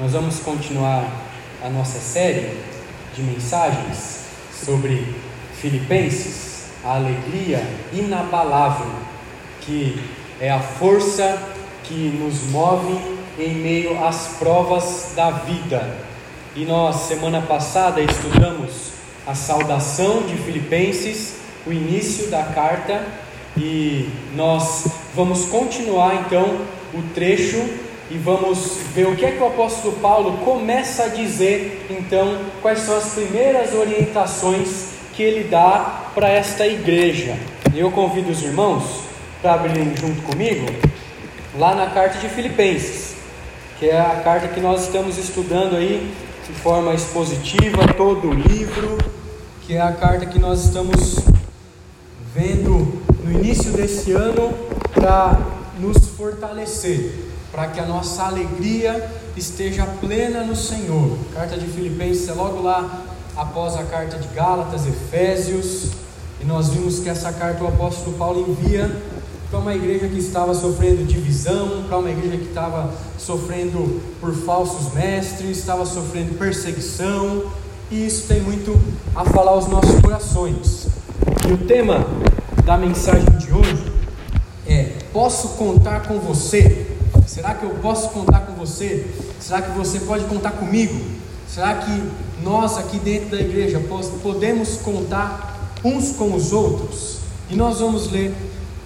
Nós vamos continuar a nossa série de mensagens sobre Filipenses, a alegria inabalável, que é a força que nos move em meio às provas da vida. E nós, semana passada, estudamos a saudação de Filipenses, o início da carta, e nós vamos continuar então o trecho e vamos ver o que é que o apóstolo Paulo começa a dizer, então, quais são as primeiras orientações que ele dá para esta igreja. Eu convido os irmãos para abrirem junto comigo lá na carta de Filipenses, que é a carta que nós estamos estudando aí de forma expositiva, todo o livro, que é a carta que nós estamos vendo no início desse ano para nos fortalecer para que a nossa alegria esteja plena no Senhor. Carta de Filipenses é logo lá após a carta de Gálatas, Efésios, e nós vimos que essa carta o apóstolo Paulo envia para uma igreja que estava sofrendo divisão, para uma igreja que estava sofrendo por falsos mestres, estava sofrendo perseguição, e isso tem muito a falar aos nossos corações. E o tema da mensagem de hoje é: Posso contar com você? Será que eu posso contar com você? Será que você pode contar comigo? Será que nós aqui dentro da igreja podemos contar uns com os outros? E nós vamos ler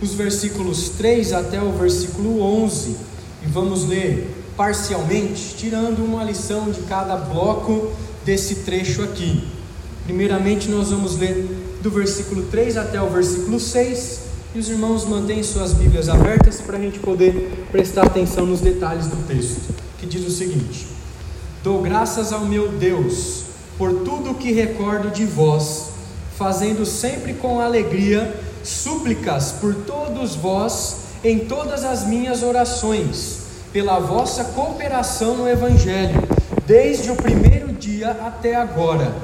os versículos 3 até o versículo 11 e vamos ler parcialmente, tirando uma lição de cada bloco desse trecho aqui. Primeiramente, nós vamos ler do versículo 3 até o versículo 6 e os irmãos mantêm suas Bíblias abertas para a gente poder prestar atenção nos detalhes do texto, que diz o seguinte: Dou graças ao meu Deus por tudo o que recordo de vós, fazendo sempre com alegria súplicas por todos vós em todas as minhas orações, pela vossa cooperação no Evangelho, desde o primeiro dia até agora.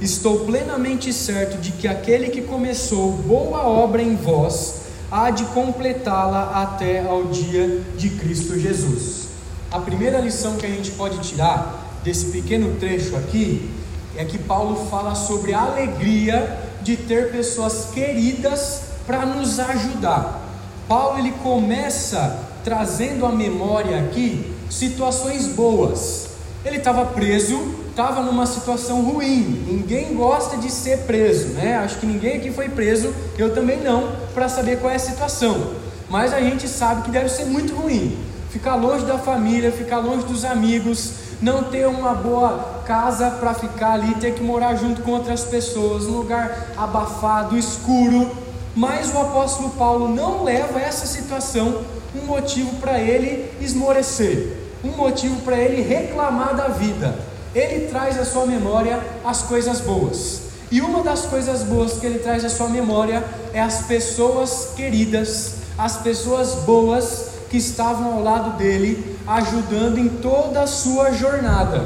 Estou plenamente certo de que aquele que começou boa obra em vós há de completá-la até ao dia de Cristo Jesus. A primeira lição que a gente pode tirar desse pequeno trecho aqui é que Paulo fala sobre a alegria de ter pessoas queridas para nos ajudar. Paulo ele começa trazendo à memória aqui situações boas. Ele estava preso, estava numa situação ruim. Ninguém gosta de ser preso, né? Acho que ninguém aqui foi preso, eu também não, para saber qual é a situação. Mas a gente sabe que deve ser muito ruim. Ficar longe da família, ficar longe dos amigos, não ter uma boa casa para ficar ali, ter que morar junto com outras pessoas, um lugar abafado, escuro. Mas o apóstolo Paulo não leva essa situação um motivo para ele esmorecer, um motivo para ele reclamar da vida ele traz à sua memória as coisas boas. E uma das coisas boas que ele traz à sua memória é as pessoas queridas, as pessoas boas que estavam ao lado dele, ajudando em toda a sua jornada.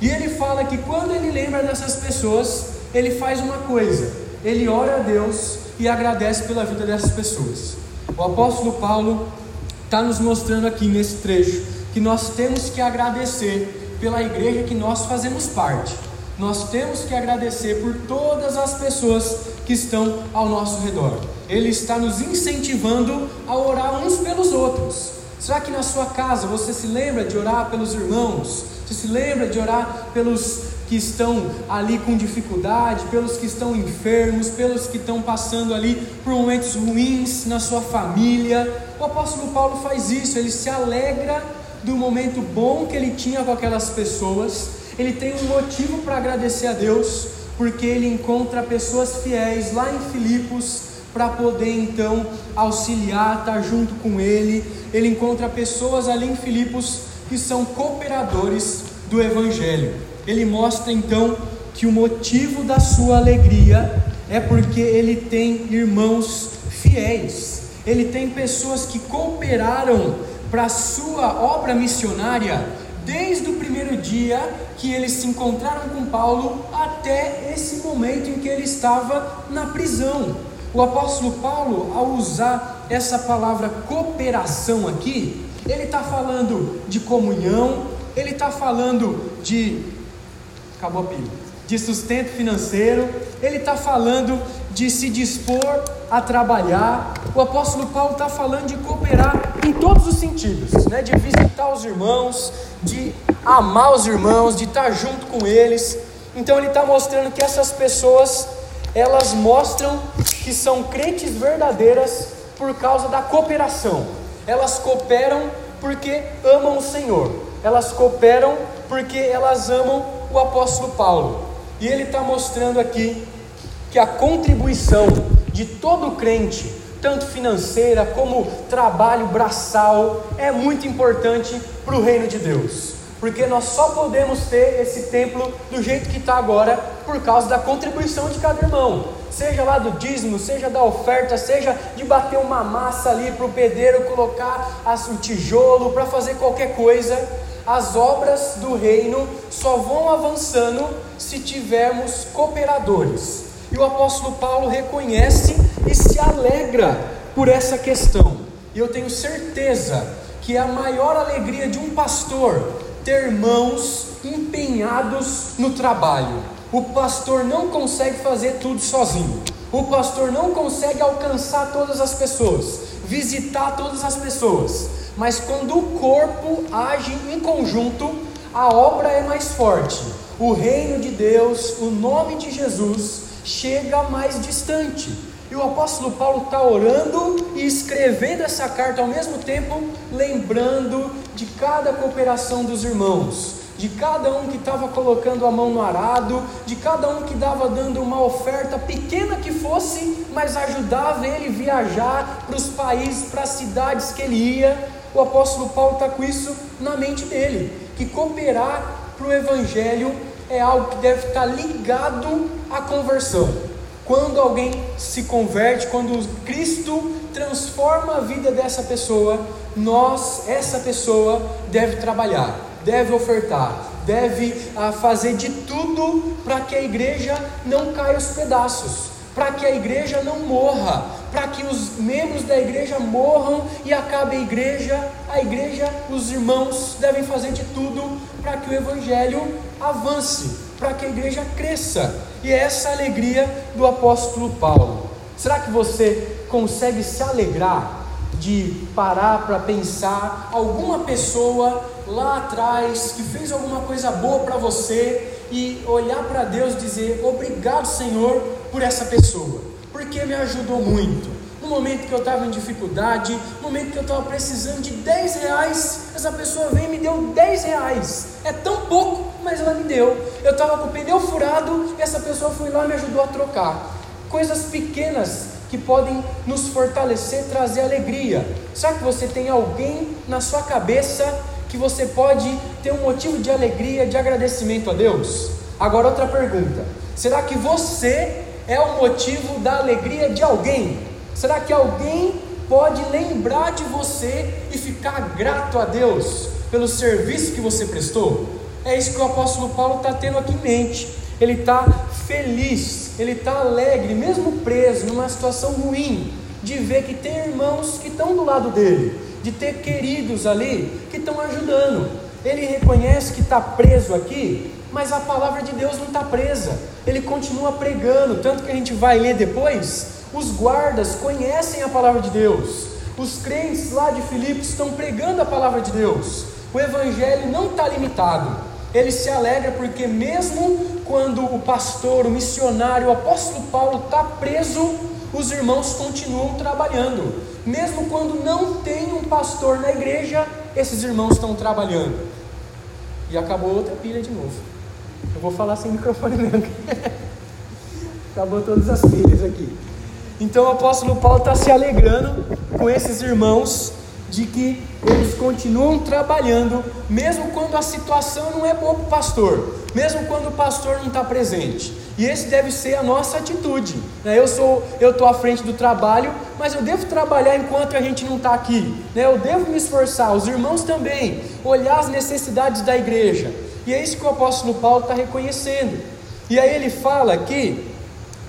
E ele fala que quando ele lembra dessas pessoas, ele faz uma coisa: ele ora a Deus e agradece pela vida dessas pessoas. O apóstolo Paulo está nos mostrando aqui nesse trecho que nós temos que agradecer pela igreja que nós fazemos parte. Nós temos que agradecer por todas as pessoas que estão ao nosso redor. Ele está nos incentivando a orar uns pelos outros. Será que na sua casa você se lembra de orar pelos irmãos? Você se lembra de orar pelos que estão ali com dificuldade, pelos que estão enfermos, pelos que estão passando ali por momentos ruins na sua família? O apóstolo Paulo faz isso, ele se alegra do momento bom que ele tinha com aquelas pessoas, ele tem um motivo para agradecer a Deus, porque ele encontra pessoas fiéis lá em Filipos para poder então auxiliar, estar tá junto com ele. Ele encontra pessoas ali em Filipos que são cooperadores do Evangelho. Ele mostra então que o motivo da sua alegria é porque ele tem irmãos fiéis, ele tem pessoas que cooperaram para a sua obra missionária desde o primeiro dia que eles se encontraram com Paulo até esse momento em que ele estava na prisão. O apóstolo Paulo, ao usar essa palavra cooperação aqui, ele está falando de comunhão, ele está falando de. Acabou a pilha. De sustento financeiro, ele está falando de se dispor a trabalhar. O apóstolo Paulo está falando de cooperar em todos os sentidos, né? de visitar os irmãos, de amar os irmãos, de estar junto com eles. Então ele está mostrando que essas pessoas elas mostram que são crentes verdadeiras por causa da cooperação. Elas cooperam porque amam o Senhor. Elas cooperam porque elas amam o apóstolo Paulo. E ele está mostrando aqui que a contribuição de todo crente, tanto financeira como trabalho braçal, é muito importante para o reino de Deus. Porque nós só podemos ter esse templo do jeito que está agora por causa da contribuição de cada irmão. Seja lá do dízimo, seja da oferta, seja de bater uma massa ali para o pedreiro colocar o tijolo, para fazer qualquer coisa. As obras do reino só vão avançando se tivermos cooperadores. E o apóstolo Paulo reconhece e se alegra por essa questão. E eu tenho certeza que é a maior alegria de um pastor ter mãos empenhados no trabalho. O pastor não consegue fazer tudo sozinho. O pastor não consegue alcançar todas as pessoas, visitar todas as pessoas. Mas quando o corpo age em conjunto, a obra é mais forte. O reino de Deus, o nome de Jesus, chega mais distante. E o apóstolo Paulo está orando e escrevendo essa carta ao mesmo tempo, lembrando de cada cooperação dos irmãos, de cada um que estava colocando a mão no arado, de cada um que estava dando uma oferta pequena que fosse, mas ajudava ele viajar para os países, para as cidades que ele ia. O apóstolo Paulo está com isso na mente dele, que cooperar para o evangelho é algo que deve estar ligado à conversão. Quando alguém se converte, quando Cristo transforma a vida dessa pessoa, nós, essa pessoa, deve trabalhar, deve ofertar, deve ah, fazer de tudo para que a igreja não caia aos pedaços, para que a igreja não morra, para que os membros da igreja morram e acabe a igreja. A igreja, os irmãos devem fazer de tudo para que o evangelho avance para que a igreja cresça. E é essa a alegria do apóstolo Paulo. Será que você consegue se alegrar de parar para pensar alguma pessoa lá atrás que fez alguma coisa boa para você e olhar para Deus e dizer: Obrigado, Senhor, por essa pessoa, porque me ajudou muito no momento que eu estava em dificuldade, no momento que eu estava precisando de 10 reais, essa pessoa veio e me deu 10 reais. É tão pouco, mas ela me deu. Eu estava com o pneu furado, essa pessoa foi lá e me ajudou a trocar. Coisas pequenas que podem nos fortalecer, trazer alegria. Será que você tem alguém na sua cabeça que você pode ter um motivo de alegria, de agradecimento a Deus? Agora, outra pergunta: será que você é o motivo da alegria de alguém? Será que alguém pode lembrar de você e ficar grato a Deus pelo serviço que você prestou? É isso que o apóstolo Paulo está tendo aqui em mente. Ele está feliz, ele está alegre, mesmo preso numa situação ruim, de ver que tem irmãos que estão do lado dele, de ter queridos ali estão ajudando. Ele reconhece que está preso aqui, mas a palavra de Deus não está presa. Ele continua pregando, tanto que a gente vai ler depois os guardas conhecem a palavra de Deus. Os crentes lá de Filipos estão pregando a palavra de Deus. O evangelho não está limitado. Ele se alegra porque, mesmo quando o pastor, o missionário, o apóstolo Paulo está preso, os irmãos continuam trabalhando. Mesmo quando não tem um pastor na igreja, esses irmãos estão trabalhando. E acabou outra pilha de novo. Eu vou falar sem microfone mesmo. acabou todas as pilhas aqui. Então o apóstolo Paulo está se alegrando com esses irmãos de que eles continuam trabalhando, mesmo quando a situação não é boa para o pastor, mesmo quando o pastor não está presente. E esse deve ser a nossa atitude. Né? Eu sou, eu estou à frente do trabalho, mas eu devo trabalhar enquanto a gente não está aqui. Né? Eu devo me esforçar, os irmãos também, olhar as necessidades da igreja. E é isso que o apóstolo Paulo está reconhecendo. E aí ele fala aqui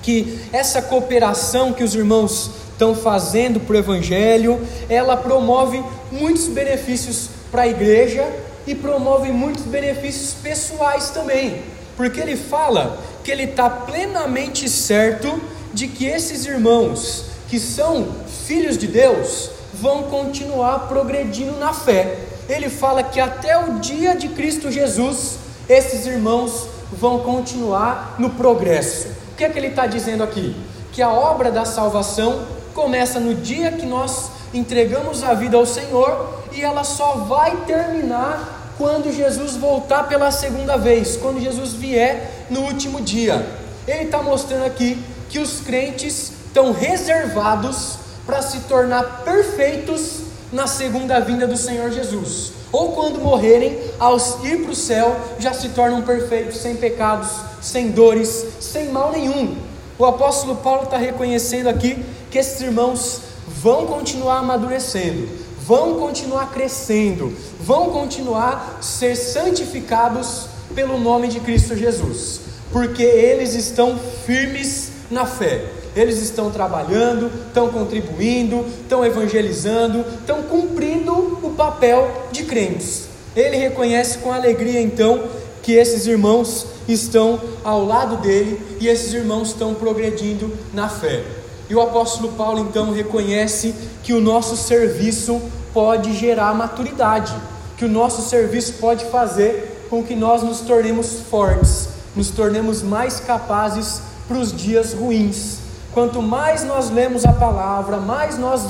que essa cooperação que os irmãos estão fazendo para o Evangelho, ela promove muitos benefícios para a igreja e promove muitos benefícios pessoais também, porque ele fala que ele está plenamente certo de que esses irmãos que são filhos de Deus vão continuar progredindo na fé. Ele fala que até o dia de Cristo Jesus, esses irmãos vão continuar no progresso. O que é que ele está dizendo aqui? Que a obra da salvação começa no dia que nós entregamos a vida ao Senhor e ela só vai terminar quando Jesus voltar pela segunda vez, quando Jesus vier no último dia. Ele está mostrando aqui que os crentes estão reservados para se tornar perfeitos na segunda vinda do Senhor Jesus. Ou quando morrerem, ao ir para o céu, já se tornam perfeitos, sem pecados, sem dores, sem mal nenhum. O apóstolo Paulo está reconhecendo aqui que esses irmãos vão continuar amadurecendo, vão continuar crescendo, vão continuar ser santificados pelo nome de Cristo Jesus, porque eles estão firmes na fé eles estão trabalhando, estão contribuindo, estão evangelizando, estão cumprindo o papel de crentes. Ele reconhece com alegria então que esses irmãos estão ao lado dele e esses irmãos estão progredindo na fé. E o apóstolo Paulo então reconhece que o nosso serviço pode gerar maturidade, que o nosso serviço pode fazer com que nós nos tornemos fortes, nos tornemos mais capazes para os dias ruins. Quanto mais nós lemos a palavra, mais nós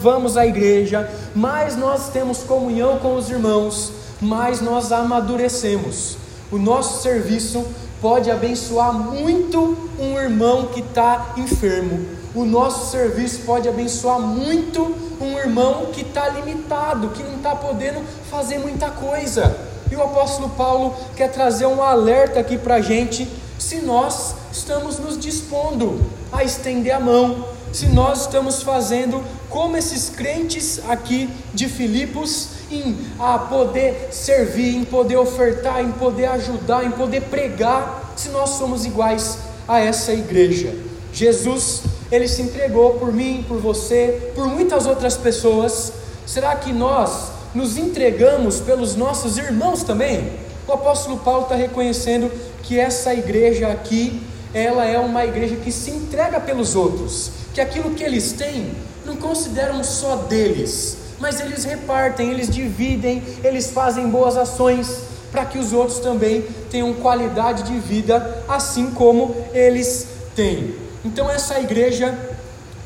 vamos à igreja, mais nós temos comunhão com os irmãos, mais nós amadurecemos. O nosso serviço pode abençoar muito um irmão que está enfermo. O nosso serviço pode abençoar muito um irmão que está limitado, que não está podendo fazer muita coisa. E o apóstolo Paulo quer trazer um alerta aqui para a gente se nós estamos nos dispondo a estender a mão, se nós estamos fazendo como esses crentes aqui de Filipos em a poder servir, em poder ofertar, em poder ajudar, em poder pregar, se nós somos iguais a essa igreja. Jesus, ele se entregou por mim, por você, por muitas outras pessoas. Será que nós nos entregamos pelos nossos irmãos também? O apóstolo Paulo está reconhecendo que essa igreja aqui, ela é uma igreja que se entrega pelos outros, que aquilo que eles têm não consideram só deles, mas eles repartem, eles dividem, eles fazem boas ações para que os outros também tenham qualidade de vida assim como eles têm. Então essa igreja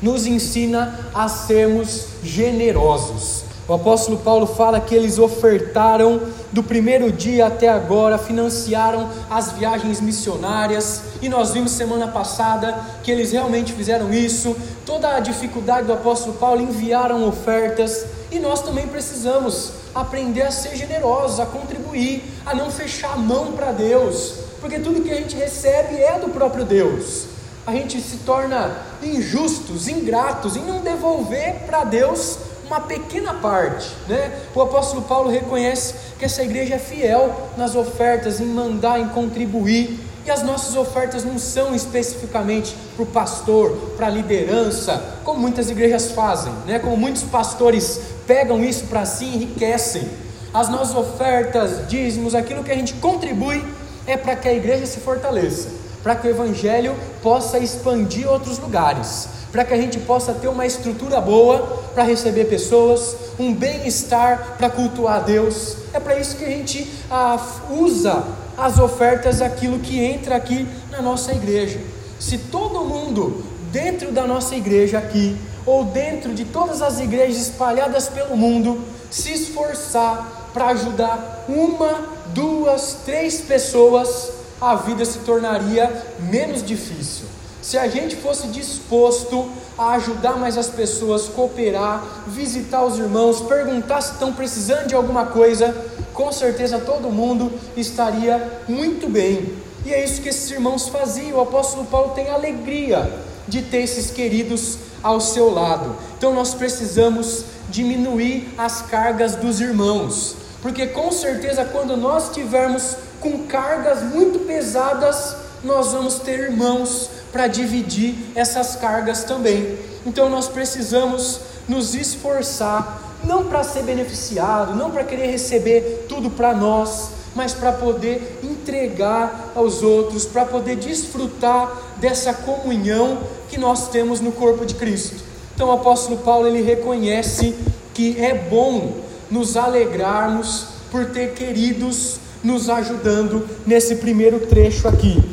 nos ensina a sermos generosos. O apóstolo Paulo fala que eles ofertaram do primeiro dia até agora, financiaram as viagens missionárias, e nós vimos semana passada que eles realmente fizeram isso. Toda a dificuldade do apóstolo Paulo enviaram ofertas, e nós também precisamos aprender a ser generosos, a contribuir, a não fechar a mão para Deus, porque tudo que a gente recebe é do próprio Deus. A gente se torna injustos, ingratos em não devolver para Deus uma pequena parte, né? O apóstolo Paulo reconhece que essa igreja é fiel nas ofertas, em mandar, em contribuir. E as nossas ofertas não são especificamente para o pastor, para a liderança, como muitas igrejas fazem, né? como muitos pastores pegam isso para si e enriquecem. As nossas ofertas, dízimos, aquilo que a gente contribui é para que a igreja se fortaleça, para que o evangelho possa expandir outros lugares para que a gente possa ter uma estrutura boa para receber pessoas, um bem-estar para cultuar a Deus. É para isso que a gente ah, usa as ofertas, aquilo que entra aqui na nossa igreja. Se todo mundo dentro da nossa igreja aqui, ou dentro de todas as igrejas espalhadas pelo mundo, se esforçar para ajudar uma, duas, três pessoas, a vida se tornaria menos difícil. Se a gente fosse disposto a ajudar mais as pessoas, cooperar, visitar os irmãos, perguntar se estão precisando de alguma coisa, com certeza todo mundo estaria muito bem. E é isso que esses irmãos faziam. O apóstolo Paulo tem alegria de ter esses queridos ao seu lado. Então nós precisamos diminuir as cargas dos irmãos, porque com certeza quando nós tivermos com cargas muito pesadas, nós vamos ter irmãos para dividir essas cargas também. Então nós precisamos nos esforçar não para ser beneficiado, não para querer receber tudo para nós, mas para poder entregar aos outros, para poder desfrutar dessa comunhão que nós temos no corpo de Cristo. Então o apóstolo Paulo ele reconhece que é bom nos alegrarmos por ter queridos nos ajudando nesse primeiro trecho aqui.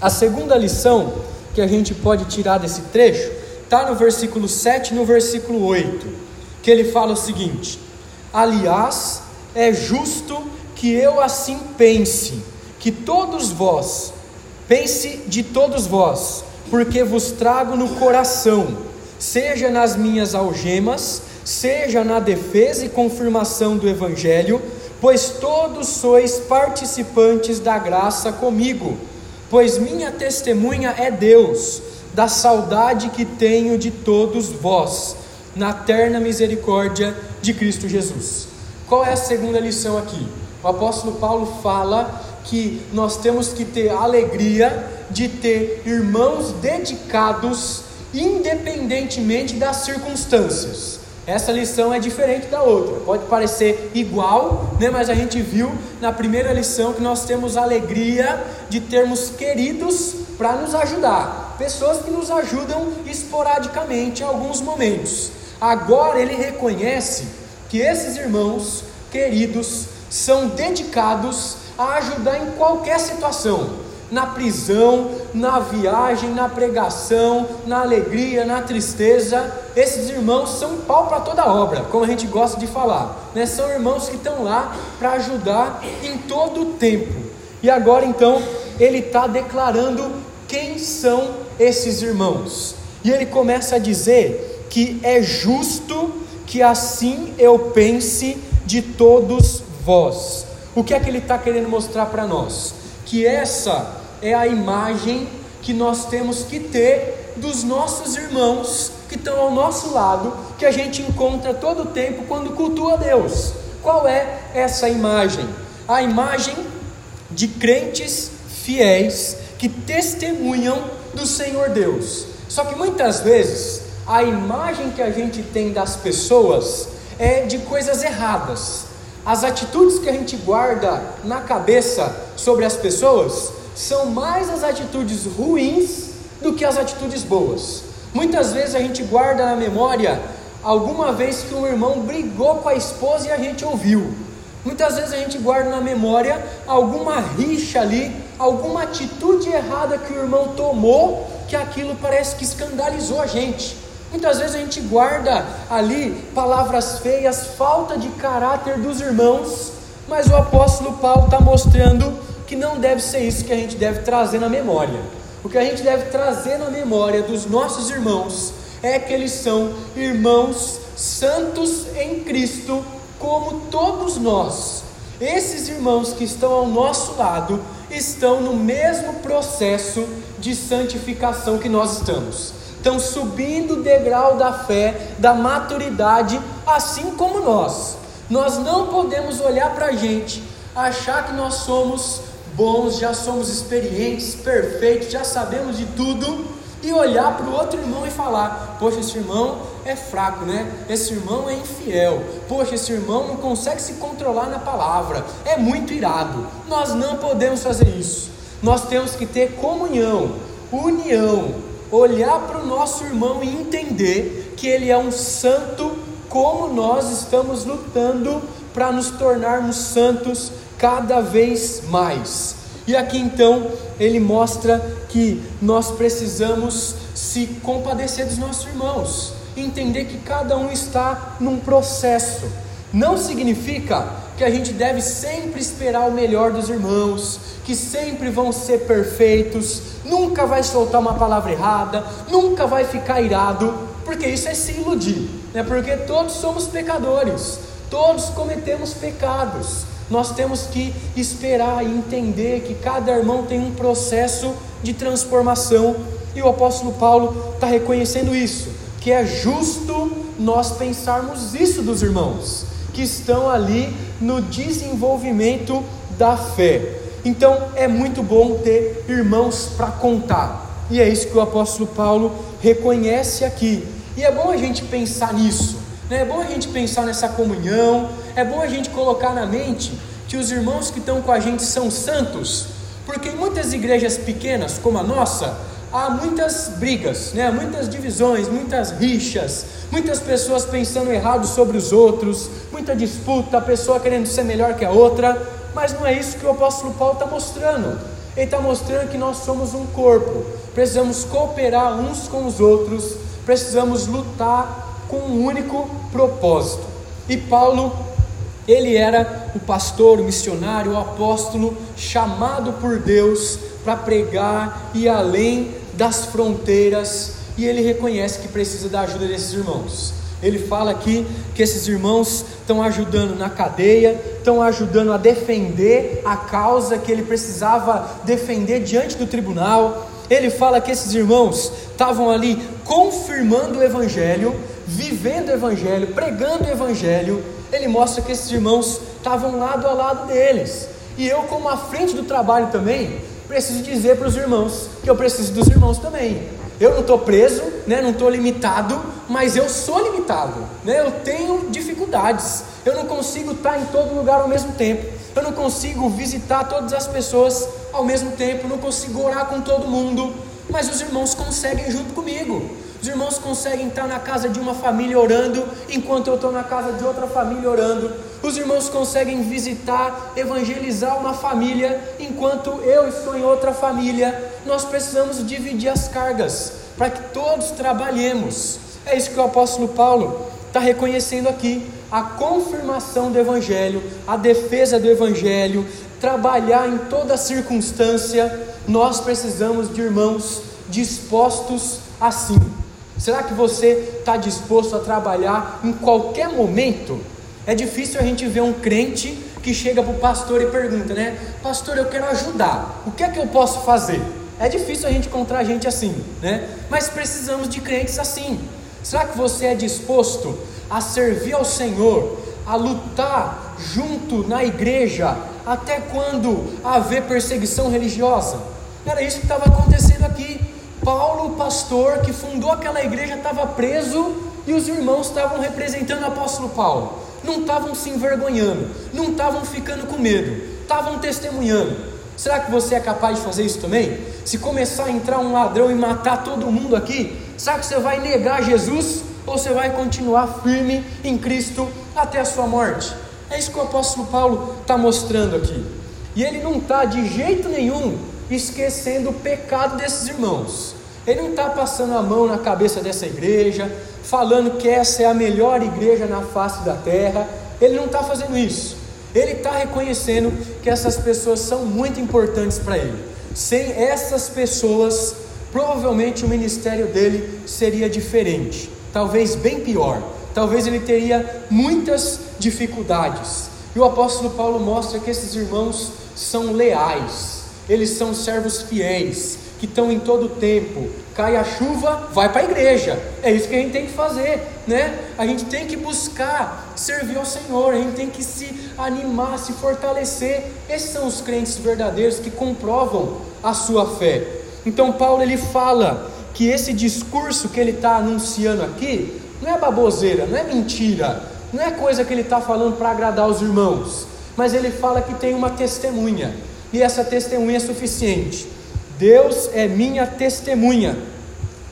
A segunda lição que a gente pode tirar desse trecho está no versículo 7 e no versículo 8, que ele fala o seguinte: Aliás, é justo que eu assim pense, que todos vós, pense de todos vós, porque vos trago no coração, seja nas minhas algemas, seja na defesa e confirmação do Evangelho, pois todos sois participantes da graça comigo, pois minha testemunha é Deus, da saudade que tenho de todos vós, na terna misericórdia de Cristo Jesus. Qual é a segunda lição aqui? O apóstolo Paulo fala que nós temos que ter alegria de ter irmãos dedicados, independentemente das circunstâncias. Essa lição é diferente da outra, pode parecer igual, né, mas a gente viu na primeira lição que nós temos alegria de termos queridos para nos ajudar, pessoas que nos ajudam esporadicamente em alguns momentos. Agora ele reconhece que esses irmãos queridos são dedicados a ajudar em qualquer situação na prisão, na viagem, na pregação, na alegria, na tristeza. Esses irmãos são pau para toda obra, como a gente gosta de falar. Né? São irmãos que estão lá para ajudar em todo o tempo. E agora então ele está declarando quem são esses irmãos. E ele começa a dizer que é justo que assim eu pense de todos vós. O que é que ele está querendo mostrar para nós? Que essa é a imagem que nós temos que ter dos nossos irmãos que estão ao nosso lado, que a gente encontra todo o tempo quando cultua Deus. Qual é essa imagem? A imagem de crentes fiéis que testemunham do Senhor Deus. Só que muitas vezes a imagem que a gente tem das pessoas é de coisas erradas. As atitudes que a gente guarda na cabeça sobre as pessoas são mais as atitudes ruins do que as atitudes boas. Muitas vezes a gente guarda na memória alguma vez que um irmão brigou com a esposa e a gente ouviu. Muitas vezes a gente guarda na memória alguma rixa ali, alguma atitude errada que o irmão tomou, que aquilo parece que escandalizou a gente. Muitas vezes a gente guarda ali palavras feias, falta de caráter dos irmãos, mas o apóstolo Paulo está mostrando que não deve ser isso que a gente deve trazer na memória. O que a gente deve trazer na memória dos nossos irmãos é que eles são irmãos santos em Cristo, como todos nós. Esses irmãos que estão ao nosso lado estão no mesmo processo de santificação que nós estamos. Estão subindo o degrau da fé, da maturidade, assim como nós. Nós não podemos olhar para a gente, achar que nós somos bons, já somos experientes, perfeitos, já sabemos de tudo, e olhar para o outro irmão e falar: Poxa, esse irmão é fraco, né? Esse irmão é infiel. Poxa, esse irmão não consegue se controlar na palavra, é muito irado. Nós não podemos fazer isso. Nós temos que ter comunhão, união, olhar para o nosso irmão e entender que ele é um santo, como nós estamos lutando para nos tornarmos santos cada vez mais. E aqui então ele mostra que nós precisamos se compadecer dos nossos irmãos, entender que cada um está num processo. Não significa que a gente deve sempre esperar o melhor dos irmãos, que sempre vão ser perfeitos, nunca vai soltar uma palavra errada, nunca vai ficar irado, porque isso é se iludir, né? Porque todos somos pecadores, todos cometemos pecados. Nós temos que esperar e entender que cada irmão tem um processo de transformação, e o apóstolo Paulo está reconhecendo isso, que é justo nós pensarmos isso dos irmãos, que estão ali no desenvolvimento da fé. Então é muito bom ter irmãos para contar, e é isso que o apóstolo Paulo reconhece aqui, e é bom a gente pensar nisso Né? É bom a gente pensar nessa comunhão, é bom a gente colocar na mente que os irmãos que estão com a gente são santos, porque em muitas igrejas pequenas, como a nossa, há muitas brigas, né? muitas divisões, muitas rixas, muitas pessoas pensando errado sobre os outros, muita disputa, a pessoa querendo ser melhor que a outra, mas não é isso que o apóstolo Paulo está mostrando. Ele está mostrando que nós somos um corpo, precisamos cooperar uns com os outros, precisamos lutar com um único propósito. E Paulo ele era o pastor, o missionário, o apóstolo chamado por Deus para pregar e além das fronteiras, e ele reconhece que precisa da ajuda desses irmãos. Ele fala aqui que esses irmãos estão ajudando na cadeia, estão ajudando a defender a causa que ele precisava defender diante do tribunal. Ele fala que esses irmãos estavam ali confirmando o evangelho, vivendo o evangelho, pregando o evangelho ele mostra que esses irmãos estavam lado a lado deles. E eu, como à frente do trabalho também, preciso dizer para os irmãos que eu preciso dos irmãos também. Eu não estou preso, né, não estou limitado, mas eu sou limitado. Né, eu tenho dificuldades. Eu não consigo estar em todo lugar ao mesmo tempo. Eu não consigo visitar todas as pessoas ao mesmo tempo. Não consigo orar com todo mundo. Mas os irmãos conseguem junto comigo. Os irmãos conseguem estar na casa de uma família orando, enquanto eu estou na casa de outra família orando. Os irmãos conseguem visitar, evangelizar uma família, enquanto eu estou em outra família. Nós precisamos dividir as cargas, para que todos trabalhemos. É isso que o apóstolo Paulo está reconhecendo aqui: a confirmação do Evangelho, a defesa do Evangelho, trabalhar em toda circunstância. Nós precisamos de irmãos dispostos assim. Será que você está disposto a trabalhar em qualquer momento? É difícil a gente ver um crente que chega para o pastor e pergunta, né? Pastor, eu quero ajudar. O que é que eu posso fazer? É difícil a gente encontrar gente assim, né? Mas precisamos de crentes assim. Será que você é disposto a servir ao Senhor, a lutar junto na igreja até quando haver perseguição religiosa? Era isso que estava acontecendo aqui. Paulo, o pastor que fundou aquela igreja, estava preso e os irmãos estavam representando o apóstolo Paulo. Não estavam se envergonhando, não estavam ficando com medo, estavam testemunhando. Será que você é capaz de fazer isso também? Se começar a entrar um ladrão e matar todo mundo aqui, será que você vai negar Jesus ou você vai continuar firme em Cristo até a sua morte? É isso que o apóstolo Paulo está mostrando aqui. E ele não está de jeito nenhum esquecendo o pecado desses irmãos. Ele não está passando a mão na cabeça dessa igreja, falando que essa é a melhor igreja na face da terra. Ele não está fazendo isso. Ele está reconhecendo que essas pessoas são muito importantes para ele. Sem essas pessoas, provavelmente o ministério dele seria diferente, talvez bem pior. Talvez ele teria muitas dificuldades. E o apóstolo Paulo mostra que esses irmãos são leais, eles são servos fiéis, que estão em todo tempo. Cai a chuva, vai para a igreja. É isso que a gente tem que fazer, né? A gente tem que buscar servir ao Senhor, a gente tem que se animar, se fortalecer. Esses são os crentes verdadeiros que comprovam a sua fé. Então Paulo ele fala que esse discurso que ele está anunciando aqui não é baboseira, não é mentira, não é coisa que ele está falando para agradar os irmãos, mas ele fala que tem uma testemunha e essa testemunha é suficiente. Deus é minha testemunha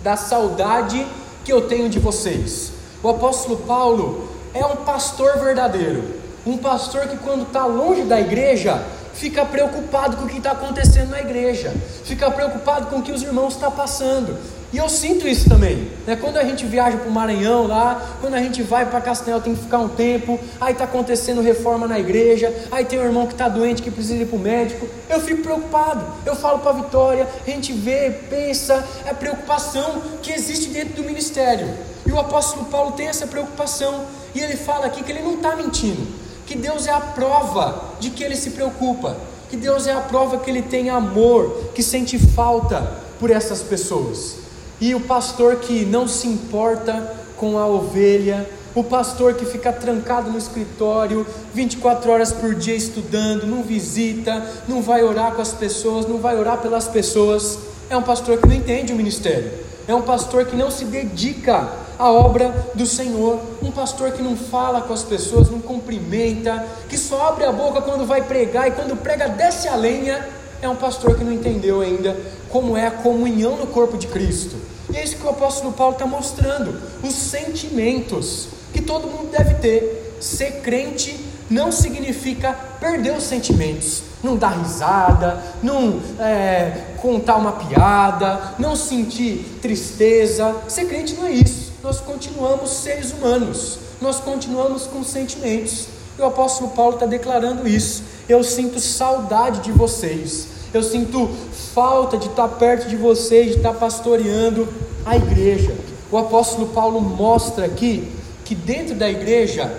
da saudade que eu tenho de vocês. O apóstolo Paulo é um pastor verdadeiro, um pastor que, quando está longe da igreja, fica preocupado com o que está acontecendo na igreja, fica preocupado com o que os irmãos estão passando, e eu sinto isso também. Né? Quando a gente viaja para o Maranhão lá, quando a gente vai para Castanhal, tem que ficar um tempo, aí está acontecendo reforma na igreja, aí tem um irmão que está doente que precisa ir para o médico. Eu fico preocupado. Eu falo para a Vitória, a gente vê, pensa, é a preocupação que existe dentro do ministério. E o apóstolo Paulo tem essa preocupação. E ele fala aqui que ele não está mentindo, que Deus é a prova de que ele se preocupa, que Deus é a prova que ele tem amor, que sente falta por essas pessoas. E o pastor que não se importa com a ovelha, o pastor que fica trancado no escritório 24 horas por dia estudando, não visita, não vai orar com as pessoas, não vai orar pelas pessoas, é um pastor que não entende o ministério. é um pastor que não se dedica à obra do Senhor, um pastor que não fala com as pessoas, não cumprimenta, que só abre a boca quando vai pregar e quando prega desce a lenha, é um pastor que não entendeu ainda como é a comunhão no corpo de Cristo. E é isso que o apóstolo Paulo está mostrando: os sentimentos que todo mundo deve ter. Ser crente não significa perder os sentimentos, não dar risada, não é, contar uma piada, não sentir tristeza. Ser crente não é isso. Nós continuamos seres humanos, nós continuamos com sentimentos. E o apóstolo Paulo está declarando isso. Eu sinto saudade de vocês, eu sinto falta de estar perto de vocês, de estar pastoreando a igreja. O apóstolo Paulo mostra aqui que dentro da igreja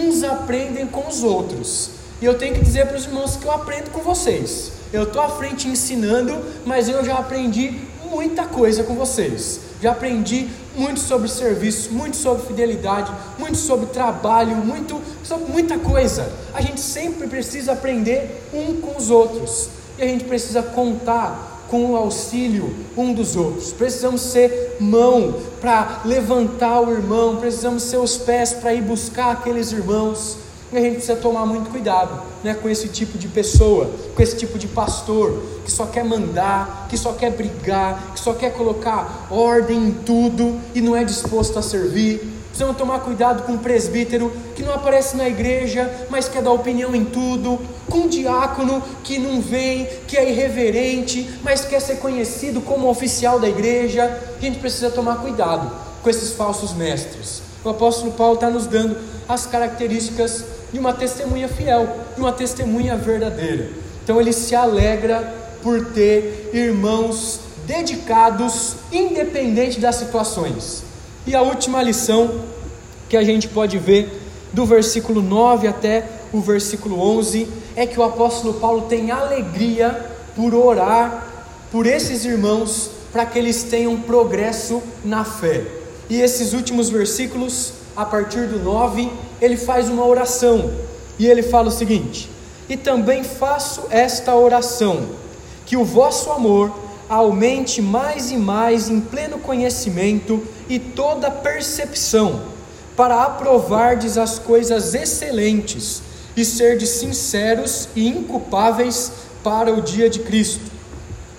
uns aprendem com os outros. E eu tenho que dizer para os irmãos que eu aprendo com vocês. Eu estou à frente ensinando, mas eu já aprendi muita coisa com vocês. Já aprendi muito sobre serviço, muito sobre fidelidade, muito sobre trabalho, muito sobre muita coisa. A gente sempre precisa aprender um com os outros. E a gente precisa contar com o auxílio um dos outros. Precisamos ser mão para levantar o irmão, precisamos ser os pés para ir buscar aqueles irmãos. E a gente precisa tomar muito cuidado né, com esse tipo de pessoa, com esse tipo de pastor que só quer mandar, que só quer brigar, que só quer colocar ordem em tudo e não é disposto a servir. Precisamos tomar cuidado com o presbítero que não aparece na igreja, mas quer dar opinião em tudo, com o diácono que não vem, que é irreverente, mas quer ser conhecido como oficial da igreja. A gente precisa tomar cuidado com esses falsos mestres. O apóstolo Paulo está nos dando as características de uma testemunha fiel, de uma testemunha verdadeira. Então ele se alegra por ter irmãos dedicados, independente das situações. E a última lição que a gente pode ver do versículo 9 até o versículo 11 é que o apóstolo Paulo tem alegria por orar por esses irmãos para que eles tenham progresso na fé. E esses últimos versículos, a partir do 9, ele faz uma oração. E ele fala o seguinte: E também faço esta oração, que o vosso amor aumente mais e mais em pleno conhecimento e toda percepção, para aprovardes as coisas excelentes e serdes sinceros e inculpáveis para o dia de Cristo,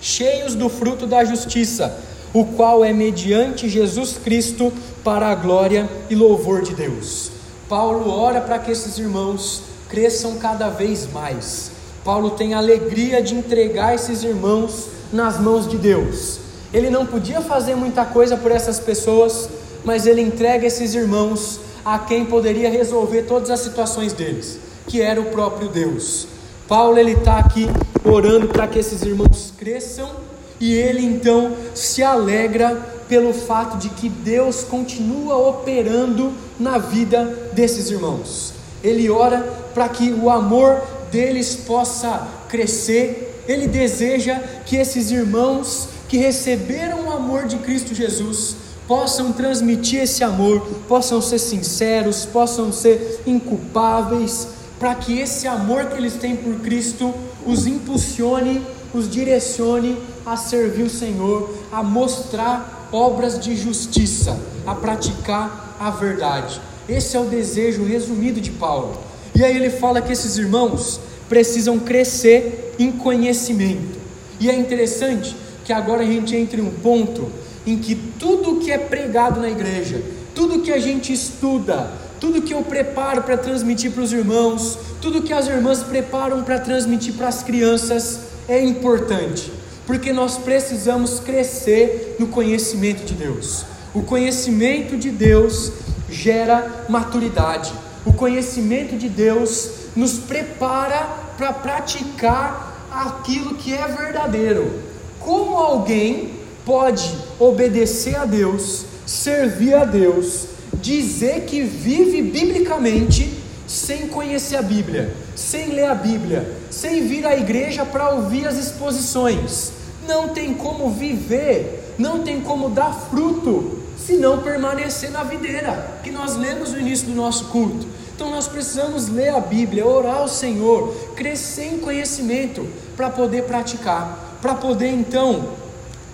cheios do fruto da justiça, o qual é mediante Jesus Cristo para a glória e louvor de Deus. Paulo ora para que esses irmãos cresçam cada vez mais. Paulo tem alegria de entregar esses irmãos nas mãos de Deus. Ele não podia fazer muita coisa por essas pessoas, mas ele entrega esses irmãos a quem poderia resolver todas as situações deles, que era o próprio Deus. Paulo ele está aqui orando para que esses irmãos cresçam e ele então se alegra pelo fato de que Deus continua operando na vida desses irmãos. Ele ora para que o amor deles possa crescer ele deseja que esses irmãos que receberam o amor de Cristo Jesus possam transmitir esse amor, possam ser sinceros, possam ser inculpáveis, para que esse amor que eles têm por Cristo os impulsione, os direcione a servir o Senhor, a mostrar obras de justiça, a praticar a verdade. Esse é o desejo resumido de Paulo. E aí ele fala que esses irmãos precisam crescer em conhecimento. E é interessante que agora a gente entre em um ponto em que tudo que é pregado na igreja, tudo que a gente estuda, tudo que eu preparo para transmitir para os irmãos, tudo que as irmãs preparam para transmitir para as crianças é importante, porque nós precisamos crescer no conhecimento de Deus. O conhecimento de Deus gera maturidade. O conhecimento de Deus nos prepara para praticar aquilo que é verdadeiro. Como alguém pode obedecer a Deus, servir a Deus, dizer que vive biblicamente sem conhecer a Bíblia, sem ler a Bíblia, sem vir à igreja para ouvir as exposições? Não tem como viver, não tem como dar fruto se não permanecer na videira que nós lemos no início do nosso culto. Então nós precisamos ler a Bíblia, orar ao Senhor, crescer em conhecimento para poder praticar, para poder então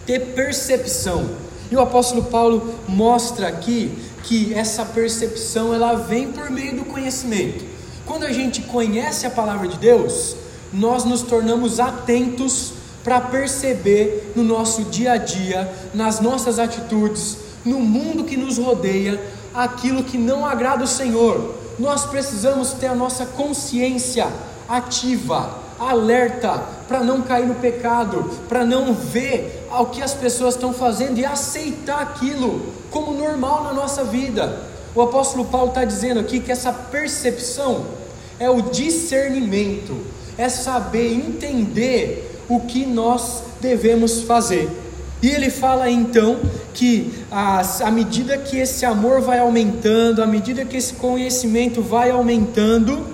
ter percepção. E o apóstolo Paulo mostra aqui que essa percepção ela vem por meio do conhecimento. Quando a gente conhece a palavra de Deus, nós nos tornamos atentos para perceber no nosso dia a dia, nas nossas atitudes, no mundo que nos rodeia, aquilo que não agrada o Senhor. Nós precisamos ter a nossa consciência ativa, alerta, para não cair no pecado, para não ver o que as pessoas estão fazendo e aceitar aquilo como normal na nossa vida. O apóstolo Paulo está dizendo aqui que essa percepção é o discernimento, é saber entender o que nós devemos fazer. E ele fala então que à medida que esse amor vai aumentando, à medida que esse conhecimento vai aumentando,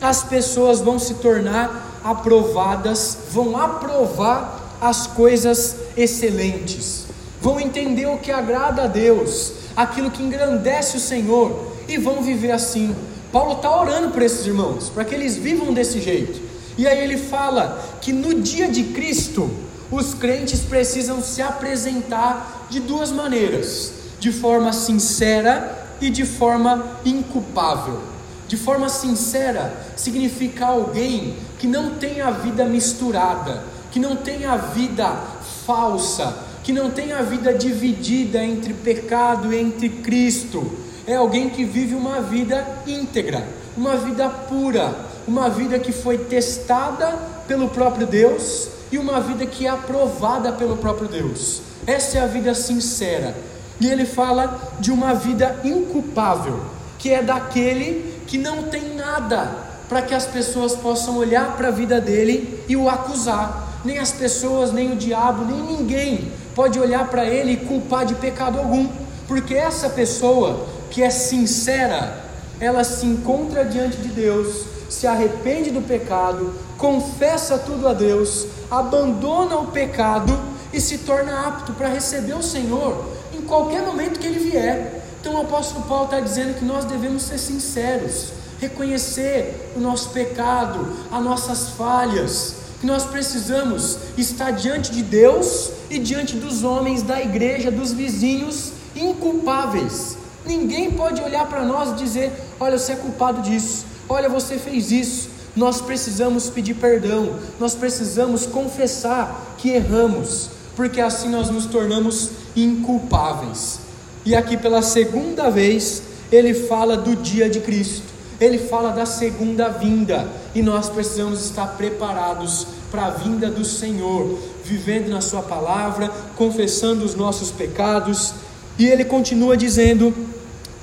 as pessoas vão se tornar aprovadas, vão aprovar as coisas excelentes, vão entender o que agrada a Deus, aquilo que engrandece o Senhor e vão viver assim. Paulo está orando por esses irmãos, para que eles vivam desse jeito. E aí ele fala que no dia de Cristo, os crentes precisam se apresentar de duas maneiras: de forma sincera e de forma inculpável. De forma sincera significa alguém que não tem a vida misturada, que não tem a vida falsa, que não tem a vida dividida entre pecado e entre Cristo. É alguém que vive uma vida íntegra, uma vida pura, uma vida que foi testada pelo próprio Deus e uma vida que é aprovada pelo próprio Deus. Essa é a vida sincera. E ele fala de uma vida inculpável, que é daquele que não tem nada para que as pessoas possam olhar para a vida dele e o acusar. Nem as pessoas, nem o diabo, nem ninguém pode olhar para ele e culpar de pecado algum, porque essa pessoa que é sincera, ela se encontra diante de Deus, se arrepende do pecado, confessa tudo a Deus, abandona o pecado e se torna apto para receber o Senhor em qualquer momento que ele vier. Então o apóstolo Paulo está dizendo que nós devemos ser sinceros, reconhecer o nosso pecado, as nossas falhas, que nós precisamos estar diante de Deus e diante dos homens da igreja, dos vizinhos, inculpáveis. Ninguém pode olhar para nós e dizer: Olha, você é culpado disso, olha, você fez isso. Nós precisamos pedir perdão, nós precisamos confessar que erramos, porque assim nós nos tornamos inculpáveis. E aqui pela segunda vez, ele fala do dia de Cristo, ele fala da segunda vinda, e nós precisamos estar preparados para a vinda do Senhor, vivendo na Sua palavra, confessando os nossos pecados, e ele continua dizendo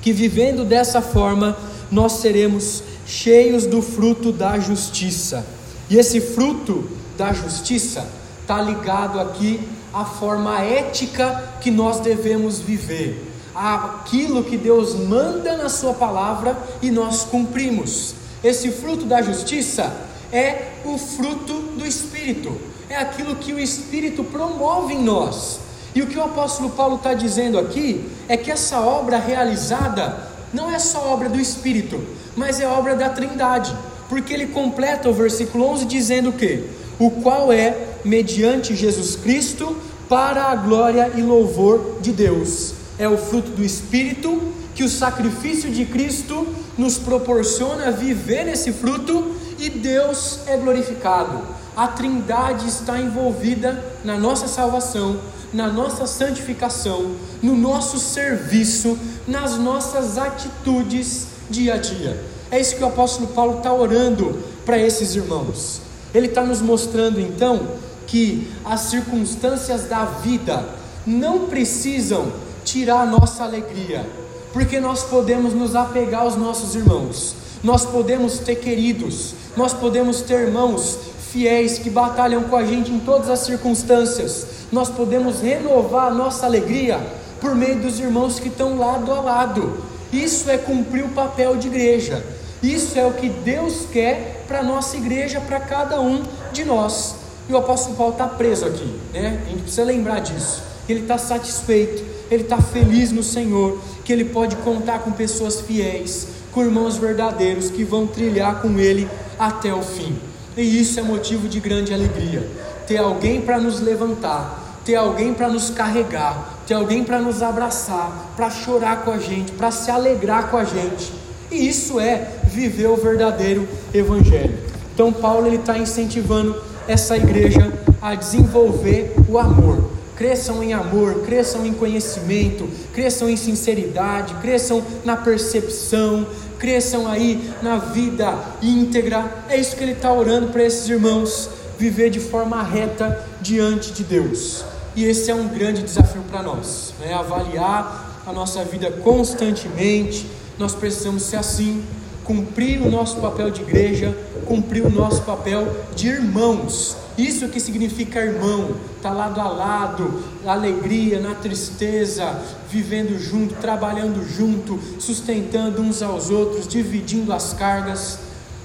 que vivendo dessa forma, nós seremos cheios do fruto da justiça. E esse fruto da justiça está ligado aqui à forma ética que nós devemos viver, aquilo que Deus manda na Sua palavra e nós cumprimos. Esse fruto da justiça é o fruto do Espírito, é aquilo que o Espírito promove em nós. E o que o apóstolo Paulo está dizendo aqui é que essa obra realizada não é só obra do Espírito, mas é obra da Trindade, porque ele completa o versículo 11 dizendo que o qual é mediante Jesus Cristo para a glória e louvor de Deus. É o fruto do Espírito que o sacrifício de Cristo nos proporciona viver esse fruto e Deus é glorificado. A Trindade está envolvida na nossa salvação, na nossa santificação, no nosso serviço, nas nossas atitudes dia a dia. É isso que o apóstolo Paulo está orando para esses irmãos. Ele está nos mostrando então que as circunstâncias da vida não precisam tirar a nossa alegria, porque nós podemos nos apegar aos nossos irmãos, nós podemos ter queridos, nós podemos ter irmãos fiéis que batalham com a gente em todas as circunstâncias, nós podemos renovar a nossa alegria por meio dos irmãos que estão lado a lado, isso é cumprir o papel de igreja. Isso é o que Deus quer para a nossa igreja, para cada um de nós. E o apóstolo Paulo está preso aqui, né? A gente precisa lembrar disso. Ele está satisfeito, ele está feliz no Senhor, que ele pode contar com pessoas fiéis, com irmãos verdadeiros que vão trilhar com ele até o fim. E isso é motivo de grande alegria. Ter alguém para nos levantar, ter alguém para nos carregar, ter alguém para nos abraçar, para chorar com a gente, para se alegrar com a gente. E isso é viver o verdadeiro Evangelho. Então Paulo ele está incentivando essa igreja a desenvolver o amor. Cresçam em amor, cresçam em conhecimento, cresçam em sinceridade, cresçam na percepção, cresçam aí na vida íntegra. É isso que ele está orando para esses irmãos viver de forma reta diante de Deus. E esse é um grande desafio para nós, né? avaliar a nossa vida constantemente. Nós precisamos ser assim, cumprir o nosso papel de igreja, cumprir o nosso papel de irmãos. Isso que significa irmão, tá lado a lado, na alegria, na tristeza, vivendo junto, trabalhando junto, sustentando uns aos outros, dividindo as cargas.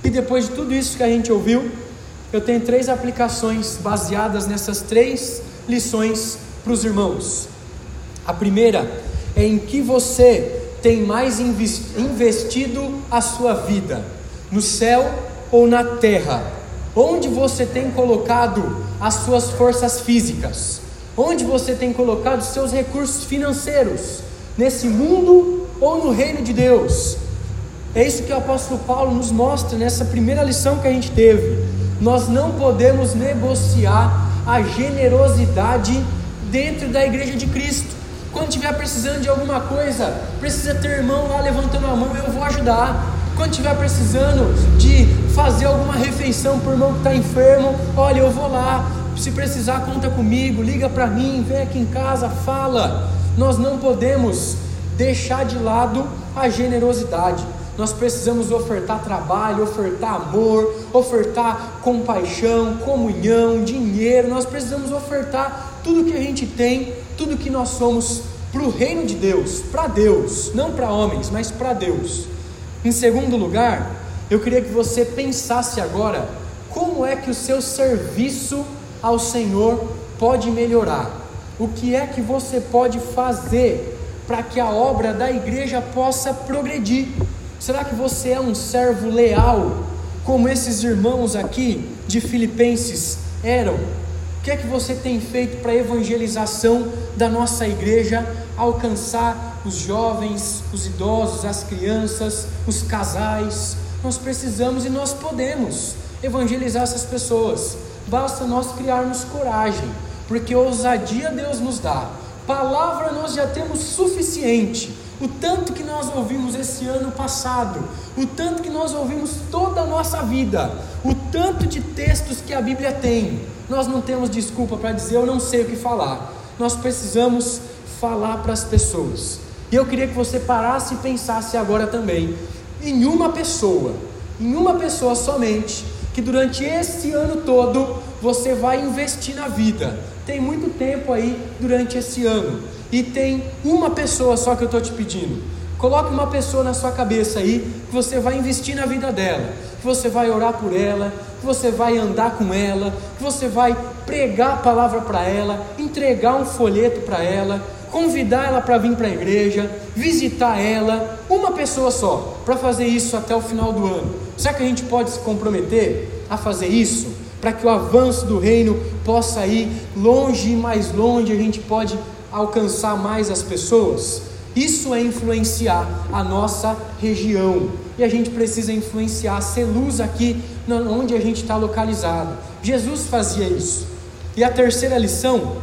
E depois de tudo isso que a gente ouviu, eu tenho três aplicações baseadas nessas três lições para os irmãos. A primeira é em que você tem mais investido a sua vida, no céu ou na terra? Onde você tem colocado as suas forças físicas? Onde você tem colocado seus recursos financeiros? Nesse mundo ou no reino de Deus? É isso que o apóstolo Paulo nos mostra nessa primeira lição que a gente teve. Nós não podemos negociar a generosidade dentro da igreja de Cristo. Quando estiver precisando de alguma coisa, precisa ter irmão lá levantando a mão, eu vou ajudar. Quando estiver precisando de fazer alguma refeição por irmão que está enfermo, olha, eu vou lá. Se precisar, conta comigo, liga para mim, vem aqui em casa, fala. Nós não podemos deixar de lado a generosidade. Nós precisamos ofertar trabalho, ofertar amor, ofertar compaixão, comunhão, dinheiro. Nós precisamos ofertar tudo que a gente tem, tudo que nós somos para o reino de Deus, para Deus, não para homens, mas para Deus. Em segundo lugar, eu queria que você pensasse agora como é que o seu serviço ao Senhor pode melhorar. O que é que você pode fazer para que a obra da igreja possa progredir? Será que você é um servo leal, como esses irmãos aqui de Filipenses eram? O que é que você tem feito para a evangelização da nossa igreja alcançar os jovens, os idosos, as crianças, os casais? Nós precisamos e nós podemos evangelizar essas pessoas. Basta nós criarmos coragem, porque ousadia Deus nos dá. Palavra nós já temos suficiente o tanto que nós ouvimos esse ano passado, o tanto que nós ouvimos toda a nossa vida, o tanto de textos que a Bíblia tem, nós não temos desculpa para dizer eu não sei o que falar. Nós precisamos falar para as pessoas. E eu queria que você parasse e pensasse agora também em uma pessoa, em uma pessoa somente, que durante esse ano todo você vai investir na vida. Tem muito tempo aí durante esse ano e tem uma pessoa só que eu estou te pedindo. Coloque uma pessoa na sua cabeça aí que você vai investir na vida dela, que você vai orar por ela, que você vai andar com ela, que você vai pregar a palavra para ela, entregar um folheto para ela, convidar ela para vir para a igreja, visitar ela, uma pessoa só, para fazer isso até o final do ano. Será que a gente pode se comprometer a fazer isso? Para que o avanço do reino possa ir longe e mais longe, a gente pode alcançar mais as pessoas, isso é influenciar a nossa região. E a gente precisa influenciar, ser luz aqui onde a gente está localizado. Jesus fazia isso. E a terceira lição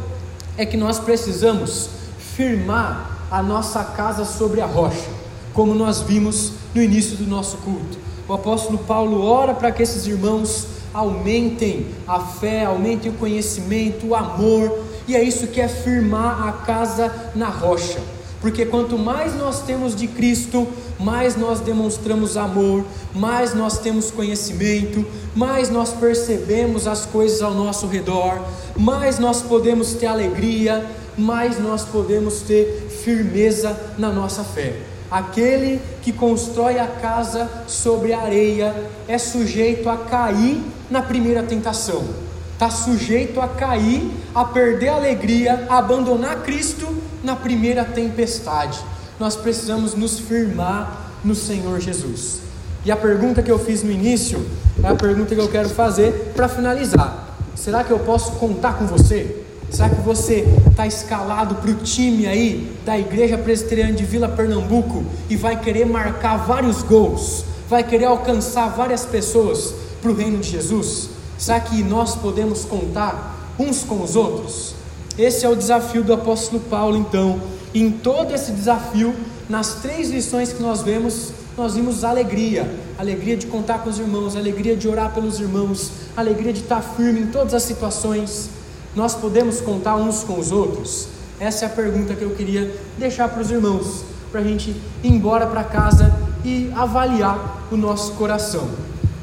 é que nós precisamos firmar a nossa casa sobre a rocha, como nós vimos no início do nosso culto. O apóstolo Paulo ora para que esses irmãos aumentem a fé, aumentem o conhecimento, o amor, e é isso que é firmar a casa na rocha. Porque quanto mais nós temos de Cristo, mais nós demonstramos amor, mais nós temos conhecimento, mais nós percebemos as coisas ao nosso redor, mais nós podemos ter alegria, mais nós podemos ter firmeza na nossa fé. Aquele que constrói a casa sobre a areia é sujeito a cair na primeira tentação está sujeito a cair, a perder a alegria, a abandonar Cristo na primeira tempestade. Nós precisamos nos firmar no Senhor Jesus. E a pergunta que eu fiz no início é a pergunta que eu quero fazer para finalizar. Será que eu posso contar com você? Será que você está escalado para o time aí da Igreja Presbiteriana de Vila Pernambuco e vai querer marcar vários gols, vai querer alcançar várias pessoas para o reino de Jesus? Será que nós podemos contar uns com os outros? Esse é o desafio do apóstolo Paulo, então. E em todo esse desafio, nas três lições que nós vemos, nós vimos alegria, alegria de contar com os irmãos, alegria de orar pelos irmãos, alegria de estar firme em todas as situações. Nós podemos contar uns com os outros? Essa é a pergunta que eu queria deixar para os irmãos, para a gente ir embora para casa e avaliar o nosso coração.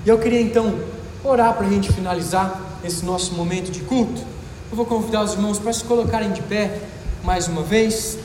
E eu queria então orar para a gente finalizar esse nosso momento de culto. Eu vou convidar os irmãos para se colocarem de pé mais uma vez.